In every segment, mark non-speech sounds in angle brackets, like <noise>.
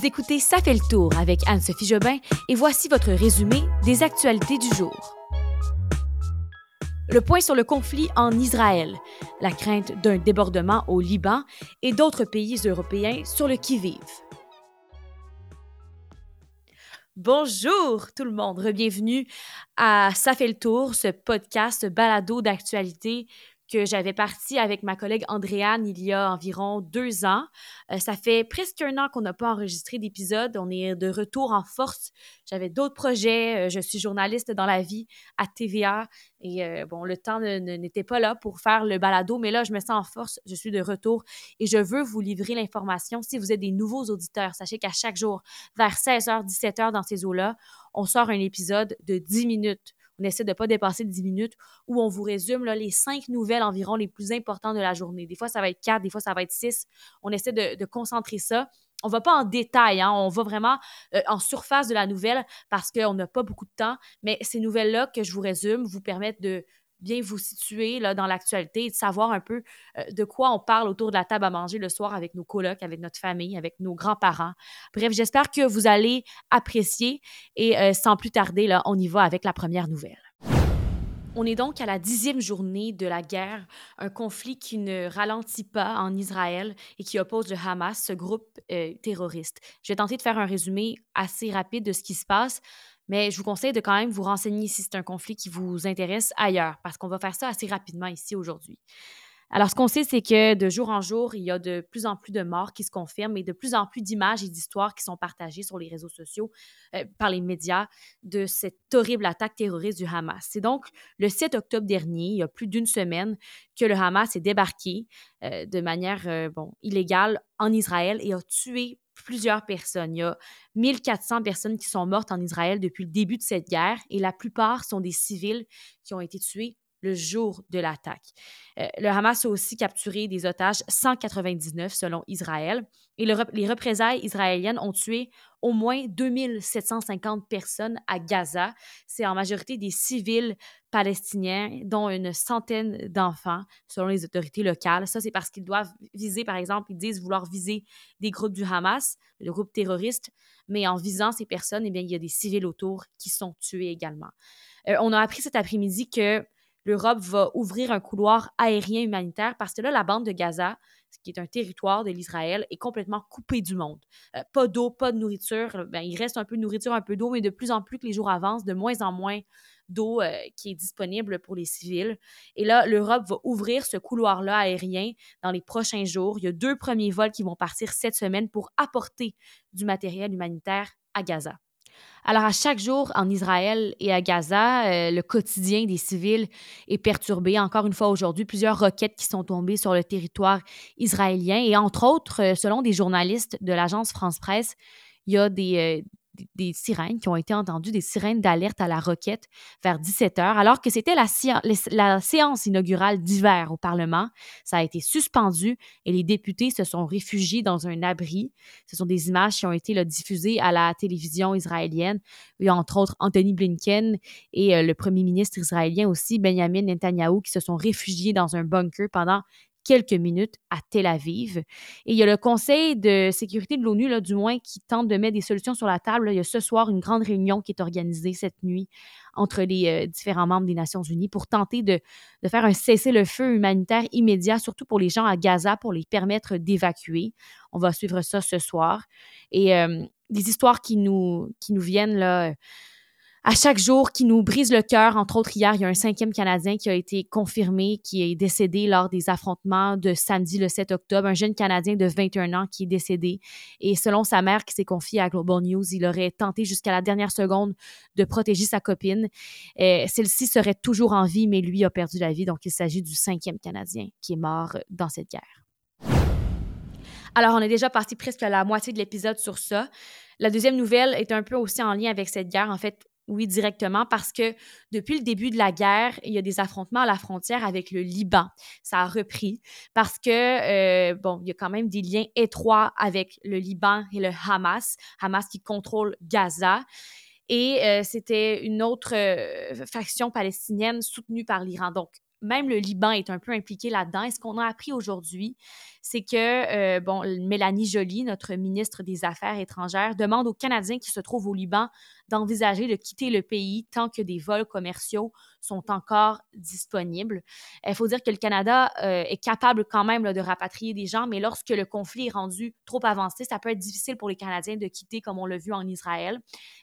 Vous écoutez Ça fait le tour avec Anne-Sophie Jobin et voici votre résumé des actualités du jour. Le point sur le conflit en Israël, la crainte d'un débordement au Liban et d'autres pays européens sur le qui-vive. Bonjour tout le monde, bienvenue à Ça fait le tour, ce podcast balado d'actualité que j'avais parti avec ma collègue Andréane il y a environ deux ans. Euh, ça fait presque un an qu'on n'a pas enregistré d'épisode. On est de retour en force. J'avais d'autres projets. Euh, je suis journaliste dans la vie à TVA et euh, bon, le temps n'était pas là pour faire le balado, mais là, je me sens en force. Je suis de retour et je veux vous livrer l'information. Si vous êtes des nouveaux auditeurs, sachez qu'à chaque jour, vers 16h, 17h dans ces eaux-là, on sort un épisode de 10 minutes on essaie de ne pas dépasser 10 minutes où on vous résume les cinq nouvelles environ les plus importantes de la journée. Des fois, ça va être quatre, des fois, ça va être six. On essaie de, concentrer ça. On ne va pas en détail, hein. on va vraiment euh, en surface de la nouvelle parce qu'on n'a pas beaucoup de temps, mais ces nouvelles-là que je vous résume vous permettent de, bien vous situer là, dans l'actualité et de savoir un peu euh, de quoi on parle autour de la table à manger le soir avec nos colocs, avec notre famille, avec nos grands-parents. Bref, j'espère que vous allez apprécier et euh, sans plus tarder, là, on y va avec la première nouvelle. On est donc à la dixième journée de la guerre, un conflit qui ne ralentit pas en Israël et qui oppose le Hamas, ce groupe euh, terroriste. Je vais tenter de faire un résumé assez rapide de ce qui se passe. Mais je vous conseille de quand même vous renseigner si c'est un conflit qui vous intéresse ailleurs, parce qu'on va faire ça assez rapidement ici aujourd'hui. Alors, ce qu'on sait, c'est que de jour en jour, il y a de plus en plus de morts qui se confirment et de plus en plus d'images et d'histoires qui sont partagées sur les réseaux sociaux euh, par les médias de cette horrible attaque terroriste du Hamas. C'est donc le 7 octobre dernier, il y a plus d'une semaine, que le Hamas est débarqué euh, de manière euh, bon, illégale en Israël et a tué plusieurs personnes. Il y a 1400 personnes qui sont mortes en Israël depuis le début de cette guerre et la plupart sont des civils qui ont été tués le jour de l'attaque. Euh, le Hamas a aussi capturé des otages 199 selon Israël et les représailles israéliennes ont tué au moins 2750 personnes à Gaza. C'est en majorité des civils palestiniens, dont une centaine d'enfants, selon les autorités locales. Ça, c'est parce qu'ils doivent viser, par exemple, ils disent vouloir viser des groupes du Hamas, le groupe terroriste, mais en visant ces personnes, eh bien, il y a des civils autour qui sont tués également. Euh, on a appris cet après-midi que l'Europe va ouvrir un couloir aérien humanitaire parce que là, la bande de Gaza, qui est un territoire de l'Israël, est complètement coupée du monde. Euh, pas d'eau, pas de nourriture. Ben, il reste un peu de nourriture, un peu d'eau, mais de plus en plus que les jours avancent, de moins en moins d'eau euh, qui est disponible pour les civils. Et là, l'Europe va ouvrir ce couloir-là aérien dans les prochains jours. Il y a deux premiers vols qui vont partir cette semaine pour apporter du matériel humanitaire à Gaza. Alors, à chaque jour en Israël et à Gaza, euh, le quotidien des civils est perturbé. Encore une fois, aujourd'hui, plusieurs roquettes qui sont tombées sur le territoire israélien. Et entre autres, euh, selon des journalistes de l'agence France-Presse, il y a des, euh, des sirènes qui ont été entendues, des sirènes d'alerte à la roquette vers 17 heures, alors que c'était la, séance inaugurale d'hiver au Parlement. Ça a été suspendu et les députés se sont réfugiés dans un abri. Ce sont des images qui ont été diffusées à la télévision israélienne. A entre autres Anthony Blinken et euh, le premier ministre israélien aussi, Benjamin Netanyahu, qui se sont réfugiés dans un bunker pendant quelques minutes à Tel Aviv. Et il y a le Conseil de sécurité de l'ONU, du moins, qui tente de mettre des solutions sur la table. Il y a ce soir une grande réunion qui est organisée cette nuit entre les euh, différents membres des Nations Unies pour tenter de, faire un cessez-le-feu humanitaire immédiat, surtout pour les gens à Gaza, pour les permettre d'évacuer. On va suivre ça ce soir. Et euh, des histoires qui nous, qui nous viennent là à chaque jour qui nous brise le cœur. Entre autres, hier, il y a un cinquième Canadien qui a été confirmé, qui est décédé lors des affrontements de samedi le 7 octobre. Un jeune Canadien de 21 ans qui est décédé. Et selon sa mère qui s'est confiée à Global News, il aurait tenté jusqu'à la dernière seconde de protéger sa copine. Euh, celle-ci serait toujours en vie, mais lui a perdu la vie. Donc, il s'agit du cinquième Canadien qui est mort dans cette guerre. Alors, on est déjà parti presque à la moitié de l'épisode sur ça. La deuxième nouvelle est un peu aussi en lien avec cette guerre. En fait, oui, directement, parce que depuis le début de la guerre, il y a des affrontements à la frontière avec le Liban. Ça a repris parce que, euh, bon, il y a quand même des liens étroits avec le Liban et le Hamas, Hamas qui contrôle Gaza. Et euh, c'était une autre euh, faction palestinienne soutenue par l'Iran. Donc, même le Liban est un peu impliqué là-dedans. Et ce qu'on a appris aujourd'hui, c'est que, bon, Mélanie Joly, notre ministre des Affaires étrangères, demande aux Canadiens qui se trouvent au Liban d'envisager de quitter le pays tant que des vols commerciaux sont encore disponibles. Il faut dire que le Canada euh, est capable quand même de rapatrier des gens, mais lorsque le conflit est rendu trop avancé, ça peut être difficile pour les Canadiens de quitter, comme on l'a vu en Israël.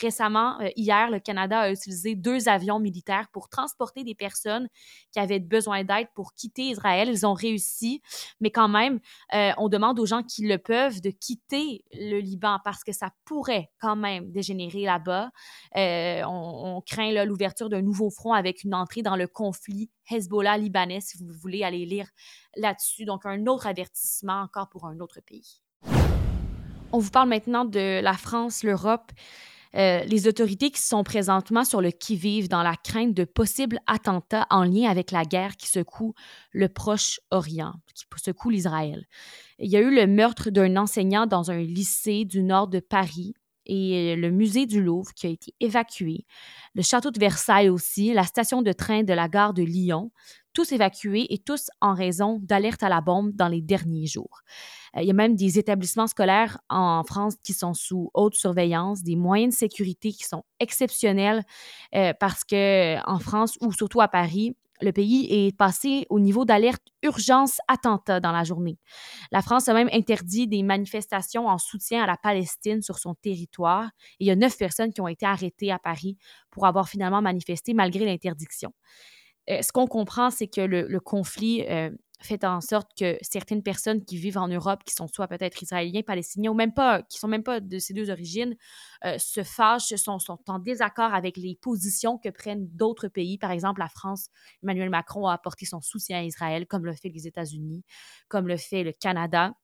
Récemment, euh, hier, le Canada a utilisé deux avions militaires pour transporter des personnes qui avaient besoin d'aide pour quitter Israël. Ils ont réussi, mais quand même, euh, on demande aux gens qui le peuvent de quitter le Liban parce que ça pourrait quand même dégénérer là-bas. Euh, on, craint l'ouverture d'un nouveau front avec une entrée dans le conflit Hezbollah-Libanais, si vous voulez aller lire là-dessus. Donc, un autre avertissement encore pour un autre pays. On vous parle maintenant de la France, l'Europe euh, les autorités qui sont présentement sur le qui-vive dans la crainte de possibles attentats en lien avec la guerre qui secoue le Proche-Orient, qui secoue l'Israël. Il y a eu le meurtre d'un enseignant dans un lycée du nord de Paris et le musée du Louvre qui a été évacué, le château de Versailles aussi, la station de train de la gare de Lyon, tous évacués et tous en raison d'alerte à la bombe dans les derniers jours. Euh, il y a même des établissements scolaires en France qui sont sous haute surveillance, des moyens de sécurité qui sont exceptionnels euh, parce que en France ou surtout à Paris, le pays est passé au niveau d'alerte urgence attentat dans la journée. La France a même interdit des manifestations en soutien à la Palestine sur son territoire. Il y a neuf personnes qui ont été arrêtées à Paris pour avoir finalement manifesté malgré l'interdiction. Euh, ce qu'on comprend, c'est que le, conflit euh, fait en sorte que certaines personnes qui vivent en Europe, qui sont soit peut-être israéliens, palestiniens, ou même pas, qui sont même pas de ces deux origines, euh, se fâchent, sont, sont en désaccord avec les positions que prennent d'autres pays. Par exemple, la France, Emmanuel Macron a apporté son soutien à Israël, comme le fait les États-Unis, comme le fait le Canada.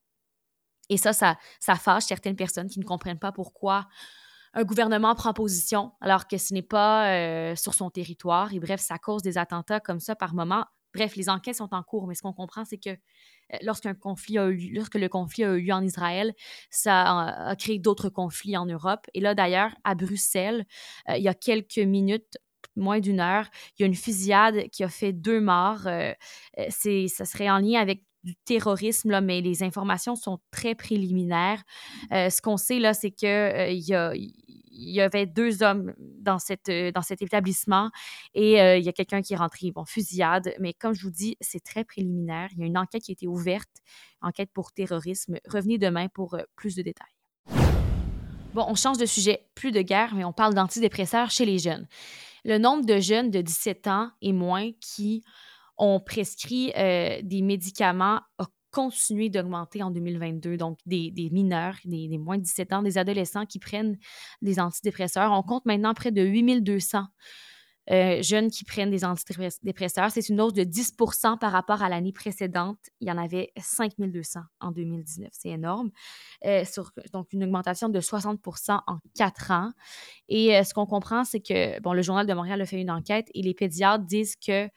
Et ça, ça, ça fâche certaines personnes qui ne comprennent pas pourquoi un gouvernement prend position alors que ce n'est pas euh, sur son territoire. Et bref, ça cause des attentats comme ça par moment. Bref, les enquêtes sont en cours, mais ce qu'on comprend, c'est que euh, lorsqu'un conflit a eu, lorsque le conflit a eu lieu en Israël, ça a, créé d'autres conflits en Europe. Et là, d'ailleurs, à Bruxelles, euh, il y a quelques minutes, moins d'une heure, il y a une fusillade qui a fait deux morts. c'est, ça serait en lien avec du terrorisme, là, mais les informations sont très préliminaires. ce qu'on sait, là, c'est qu'il il y a il y avait deux hommes dans, cette, euh, dans cet établissement et euh, il y a quelqu'un qui est rentré, bon, fusillade. Mais comme je vous dis, c'est très préliminaire. Il y a une enquête qui a été ouverte, enquête pour terrorisme. Revenez demain pour euh, plus de détails. Bon, on change de sujet, plus de guerre, mais on parle d'antidépresseurs chez les jeunes. Le nombre de jeunes de 17 ans et moins qui ont prescrit des médicaments continuer d'augmenter en 2022. Donc, des, mineurs, des, moins de 17 ans, des adolescents qui prennent des antidépresseurs. On compte maintenant près de 8200 euh, jeunes qui prennent des antidépresseurs. C'est une hausse de 10% par rapport à l'année précédente. Il y en avait 5200 en 2019. C'est énorme. Euh, donc, une augmentation de 60% en quatre ans. Et euh, ce qu'on comprend, c'est que, bon, le Journal de Montréal a fait une enquête et les pédiatres disent que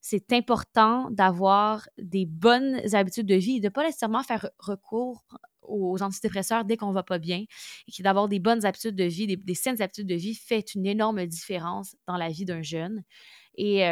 c'est important d'avoir des bonnes habitudes de vie de ne pas nécessairement faire recours aux antidépresseurs dès qu'on va pas bien et d'avoir des bonnes habitudes de vie, des, saines habitudes de vie fait une énorme différence dans la vie d'un jeune. Et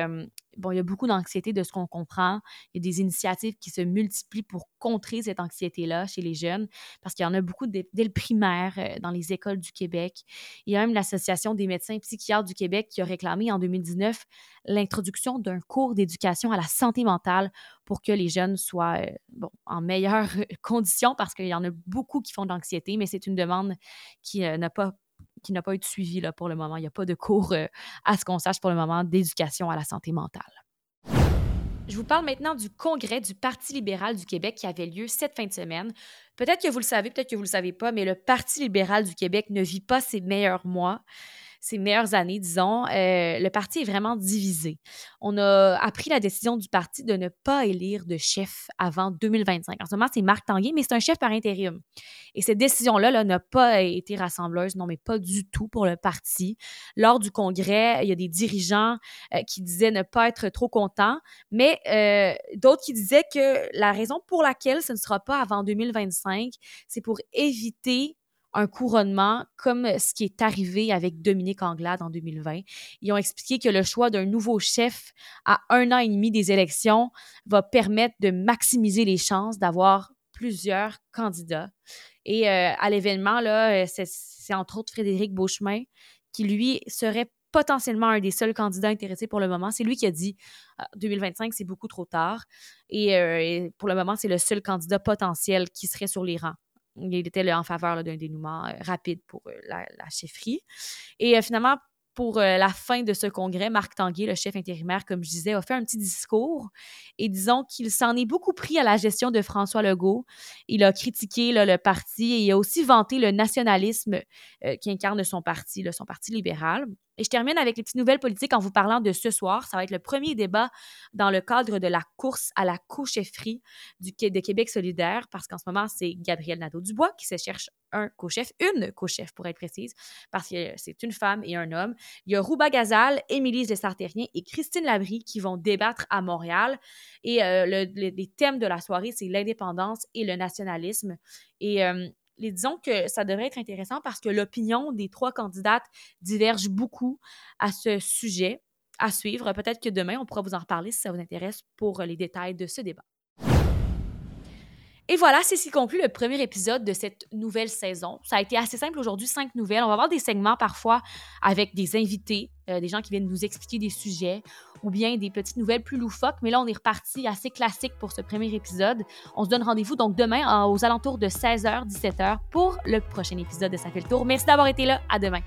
bon, il y a beaucoup d'anxiété de ce qu'on comprend. Il y a des initiatives qui se multiplient pour contrer cette anxiété-là chez les jeunes, parce qu'il y en a beaucoup dès, le primaire dans les écoles du Québec. Il y a même l'Association des médecins psychiatres du Québec qui a réclamé en 2019 l'introduction d'un cours d'éducation à la santé mentale pour que les jeunes soient bon, en meilleures <laughs> conditions, parce qu'il y en a beaucoup qui font de l'anxiété, mais c'est une demande qui n'a pas qui n'a pas eu de suivi là, pour le moment. Il n'y a pas de cours, euh, à ce qu'on sache pour le moment, d'éducation à la santé mentale. Je vous parle maintenant du congrès du Parti libéral du Québec qui avait lieu cette fin de semaine. Peut-être que vous le savez, peut-être que vous ne le savez pas, mais le Parti libéral du Québec ne vit pas ses meilleurs mois ces meilleures années, disons, euh, le parti est vraiment divisé. On a appris la décision du parti de ne pas élire de chef avant 2025. En ce moment, c'est Marc Tanguay, mais c'est un chef par intérim. Et cette décision-là n'a pas été rassembleuse, non, mais pas du tout pour le parti. Lors du congrès, il y a des dirigeants euh, qui disaient ne pas être trop contents, mais euh, d'autres qui disaient que la raison pour laquelle ce ne sera pas avant 2025, c'est pour éviter un couronnement comme ce qui est arrivé avec Dominique Anglade en 2020. Ils ont expliqué que le choix d'un nouveau chef à un an et demi des élections va permettre de maximiser les chances d'avoir plusieurs candidats. Et euh, à l'événement, euh, c'est entre autres Frédéric Beauchemin qui, lui, serait potentiellement un des seuls candidats intéressés pour le moment. C'est lui qui a dit 2025, c'est beaucoup trop tard. Euh, et, pour le moment, c'est le seul candidat potentiel qui serait sur les rangs. Il était en faveur d'un dénouement rapide pour la, la, chefferie. Et finalement, pour euh, la fin de ce congrès, Marc Tanguay, le chef intérimaire, comme je disais, a fait un petit discours et disons qu'il s'en est beaucoup pris à la gestion de François Legault. Il a critiqué le parti et il a aussi vanté le nationalisme euh, qui incarne son parti, son parti libéral. Et je termine avec les petites nouvelles politiques en vous parlant de ce soir. Ça va être le premier débat dans le cadre de la course à la co-chefferie de Québec solidaire, parce qu'en ce moment, c'est Gabriel Nadeau-Dubois qui se cherche un co-chef, une co-chef pour être précise, parce que c'est une femme et un homme. Il y a Rouba Gazal, Émilie Desartérien et Christine Labrie qui vont débattre à Montréal. Et euh, les thèmes de la soirée, c'est l'indépendance et le nationalisme. Et euh, disons que ça devrait être intéressant parce que l'opinion des trois candidates diverge beaucoup à ce sujet à suivre. Peut-être que demain, on pourra vous en reparler si ça vous intéresse pour les détails de ce débat. Et voilà, c'est ce qui conclut le premier épisode de cette nouvelle saison. Ça a été assez simple aujourd'hui, cinq nouvelles. On va avoir des segments parfois avec des invités, euh, des gens qui viennent nous expliquer des sujets ou bien des petites nouvelles plus loufoques. Mais là, on est reparti assez classique pour ce premier épisode. On se donne rendez-vous donc demain aux alentours de 16h, 17h pour le prochain épisode de Ça fait le tour. Merci d'avoir été là. À demain.